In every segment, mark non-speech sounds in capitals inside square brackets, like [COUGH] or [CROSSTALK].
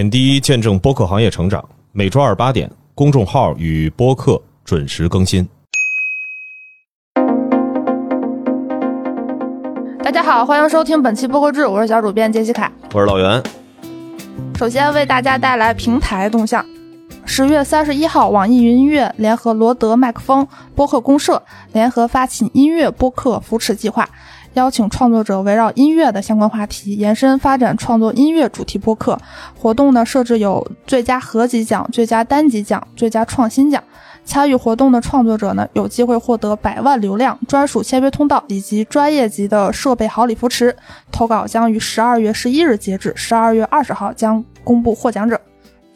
点滴见证播客行业成长，每周二八点，公众号与播客准时更新。大家好，欢迎收听本期播客志，我是小主编杰西卡。我是老袁。首先为大家带来平台动向。十月三十一号，网易云音乐联合罗德麦克风播客公社联合发起音乐播客扶持计划。邀请创作者围绕音乐的相关话题延伸发展创作音乐主题播客活动呢，设置有最佳合集奖、最佳单集奖、最佳创新奖。参与活动的创作者呢，有机会获得百万流量、专属签约通道以及专业级的设备好礼扶持。投稿将于十二月十一日截止，十二月二十号将公布获奖者。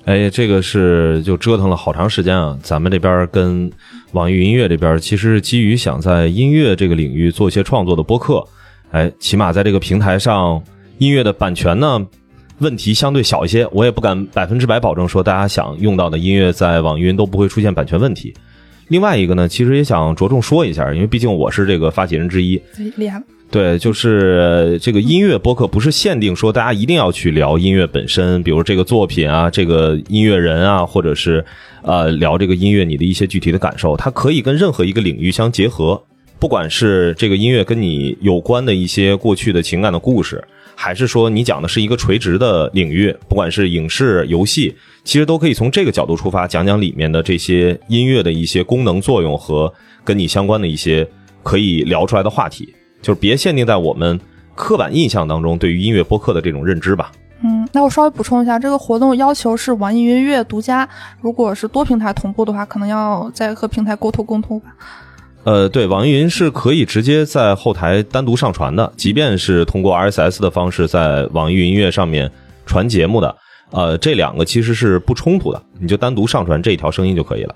哎，这个是就折腾了好长时间啊！咱们这边跟网易云音乐这边，其实是基于想在音乐这个领域做一些创作的播客，哎，起码在这个平台上，音乐的版权呢问题相对小一些。我也不敢百分之百保证说大家想用到的音乐在网易云都不会出现版权问题。另外一个呢，其实也想着重说一下，因为毕竟我是这个发起人之一，厉害。对，就是这个音乐播客不是限定说大家一定要去聊音乐本身，比如这个作品啊，这个音乐人啊，或者是呃聊这个音乐你的一些具体的感受，它可以跟任何一个领域相结合。不管是这个音乐跟你有关的一些过去的情感的故事，还是说你讲的是一个垂直的领域，不管是影视、游戏，其实都可以从这个角度出发，讲讲里面的这些音乐的一些功能作用和跟你相关的一些可以聊出来的话题。就是别限定在我们刻板印象当中对于音乐播客的这种认知吧。嗯，那我稍微补充一下，这个活动要求是网易云音乐独家，如果是多平台同步的话，可能要再和平台沟通沟通吧。呃，对，网易云是可以直接在后台单独上传的，即便是通过 RSS 的方式在网易云音乐上面传节目的，呃，这两个其实是不冲突的，你就单独上传这一条声音就可以了。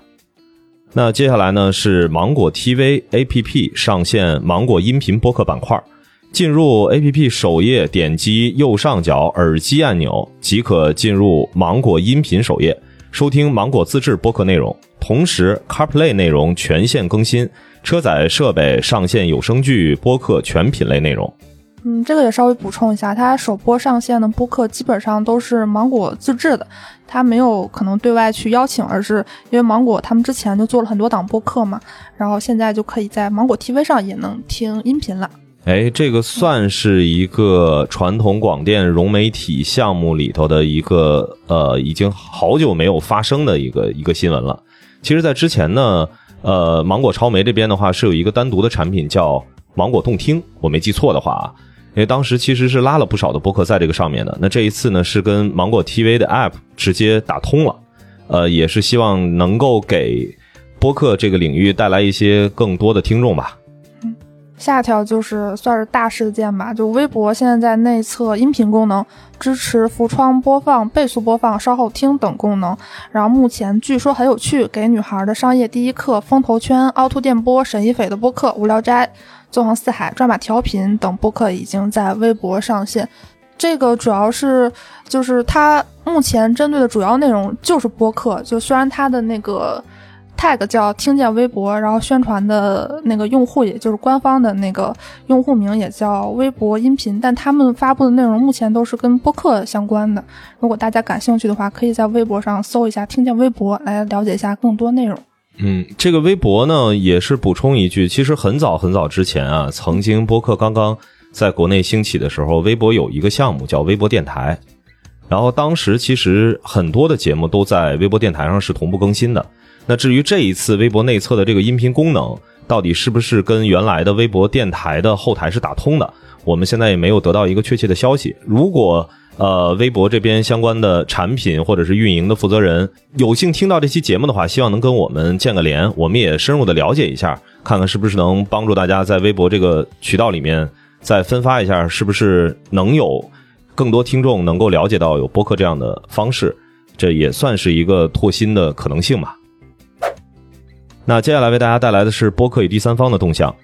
那接下来呢是芒果 TV APP 上线芒果音频播客板块，进入 APP 首页，点击右上角耳机按钮即可进入芒果音频首页，收听芒果自制播客内容。同时，CarPlay 内容全线更新，车载设备上线有声剧播客全品类内容。嗯，这个也稍微补充一下，它首播上线的播客基本上都是芒果自制的，它没有可能对外去邀请，而是因为芒果他们之前就做了很多档播客嘛，然后现在就可以在芒果 TV 上也能听音频了。哎，这个算是一个传统广电融媒体项目里头的一个呃，已经好久没有发生的一个一个新闻了。其实，在之前呢，呃，芒果超媒这边的话是有一个单独的产品叫芒果动听，我没记错的话啊。因为当时其实是拉了不少的播客在这个上面的，那这一次呢是跟芒果 TV 的 App 直接打通了，呃，也是希望能够给播客这个领域带来一些更多的听众吧。嗯，下条就是算是大事件吧，就微博现在在内测音频功能，支持浮窗播放、倍速播放、稍后听等功能，然后目前据说很有趣，给女孩的商业第一课、风投圈、凹凸电波、沈一斐的播客、无聊斋。纵横四海、抓马调频等播客已经在微博上线。这个主要是就是它目前针对的主要内容就是播客。就虽然它的那个 tag 叫“听见微博”，然后宣传的那个用户也就是官方的那个用户名也叫“微博音频”，但他们发布的内容目前都是跟播客相关的。如果大家感兴趣的话，可以在微博上搜一下“听见微博”来了解一下更多内容。嗯，这个微博呢，也是补充一句，其实很早很早之前啊，曾经播客刚刚在国内兴起的时候，微博有一个项目叫微博电台，然后当时其实很多的节目都在微博电台上是同步更新的。那至于这一次微博内测的这个音频功能，到底是不是跟原来的微博电台的后台是打通的，我们现在也没有得到一个确切的消息。如果呃，微博这边相关的产品或者是运营的负责人有幸听到这期节目的话，希望能跟我们建个连，我们也深入的了解一下，看看是不是能帮助大家在微博这个渠道里面再分发一下，是不是能有更多听众能够了解到有播客这样的方式，这也算是一个拓新的可能性吧。那接下来为大家带来的是播客与第三方的动向，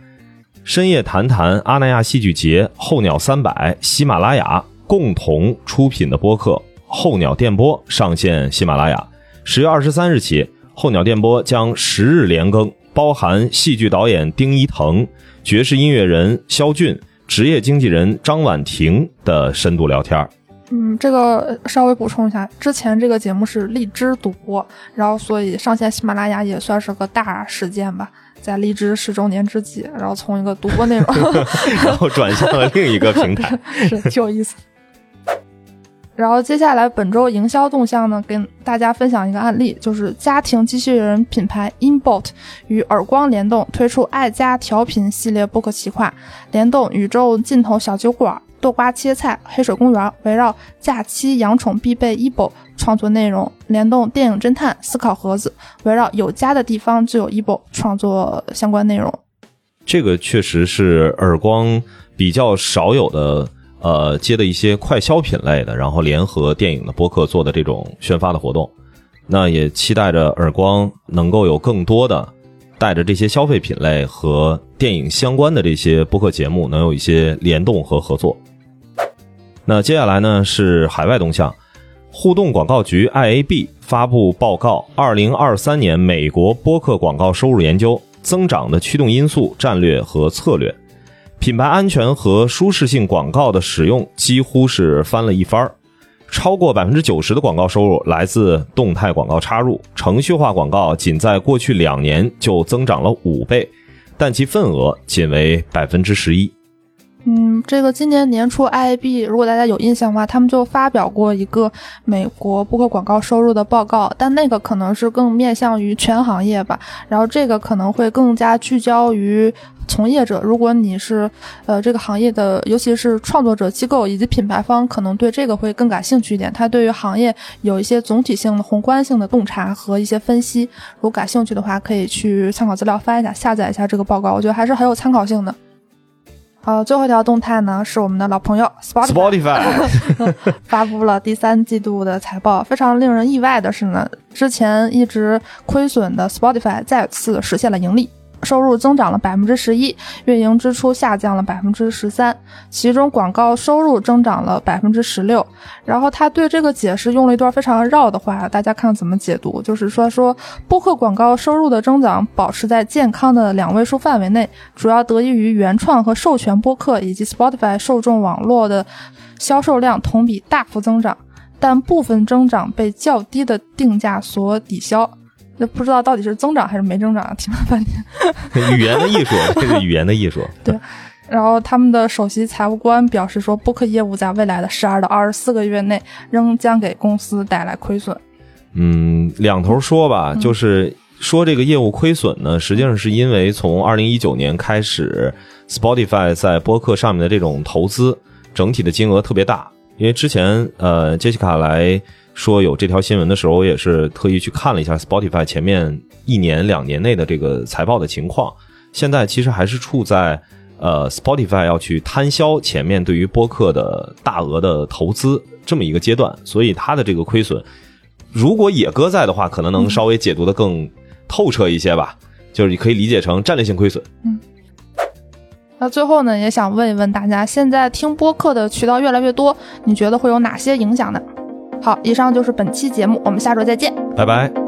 深夜谈谈阿那亚戏剧节、候鸟三百、喜马拉雅。共同出品的播客《候鸟电波》上线喜马拉雅。十月二十三日起，《候鸟电波》将十日连更，包含戏剧导演丁一腾、爵士音乐人肖俊、职业经纪人张婉婷的深度聊天。嗯，这个稍微补充一下，之前这个节目是荔枝独播，然后所以上线喜马拉雅也算是个大事件吧，在荔枝十周年之际，然后从一个独播内容 [LAUGHS] [LAUGHS] 然后转向了另一个平台，[LAUGHS] 是挺有意思。然后接下来本周营销动向呢，跟大家分享一个案例，就是家庭机器人品牌 Inbot 与耳光联动推出爱家调频系列播客企划，联动宇宙尽头小酒馆、豆瓜切菜、黑水公园，围绕假期养宠必备 Ebo 创作内容，联动电影侦探思考盒子，围绕有家的地方就有 Ebo 创作相关内容。这个确实是耳光比较少有的。呃，接的一些快消品类的，然后联合电影的播客做的这种宣发的活动，那也期待着耳光能够有更多的带着这些消费品类和电影相关的这些播客节目能有一些联动和合作。那接下来呢是海外动向，互动广告局 IAB 发布报告：二零二三年美国播客广告收入研究增长的驱动因素、战略和策略。品牌安全和舒适性广告的使用几乎是翻了一番儿，超过百分之九十的广告收入来自动态广告插入，程序化广告仅在过去两年就增长了五倍，但其份额仅为百分之十一。嗯，这个今年年初，IAB 如果大家有印象的话，他们就发表过一个美国播客广告收入的报告，但那个可能是更面向于全行业吧，然后这个可能会更加聚焦于从业者。如果你是呃这个行业的，尤其是创作者机构以及品牌方，可能对这个会更感兴趣一点。它对于行业有一些总体性的宏观性的洞察和一些分析。如果感兴趣的话，可以去参考资料翻一下，下载一下这个报告，我觉得还是很有参考性的。好，最后一条动态呢，是我们的老朋友 Spotify [LAUGHS] 发布了第三季度的财报。非常令人意外的是呢，之前一直亏损的 Spotify 再次实现了盈利。收入增长了百分之十一，运营支出下降了百分之十三，其中广告收入增长了百分之十六。然后他对这个解释用了一段非常绕的话，大家看怎么解读？就是说说播客广告收入的增长保持在健康的两位数范围内，主要得益于原创和授权播客以及 Spotify 受众网络的销售量同比大幅增长，但部分增长被较低的定价所抵消。那不知道到底是增长还是没增长，听了半天。[LAUGHS] 语言的艺术，这是语言的艺术。对，然后他们的首席财务官表示说，播客业务在未来的十二到二十四个月内仍将给公司带来亏损。嗯，两头说吧，就是说这个业务亏损呢，实际上是因为从二零一九年开始，Spotify 在播客上面的这种投资整体的金额特别大，因为之前呃，杰西卡来。说有这条新闻的时候，我也是特意去看了一下 Spotify 前面一年两年内的这个财报的情况。现在其实还是处在呃 Spotify 要去摊销前面对于播客的大额的投资这么一个阶段，所以它的这个亏损，如果野哥在的话，可能能稍微解读的更透彻一些吧。就是你可以理解成战略性亏损。嗯。那最后呢，也想问一问大家，现在听播客的渠道越来越多，你觉得会有哪些影响呢？好，以上就是本期节目，我们下周再见，拜拜。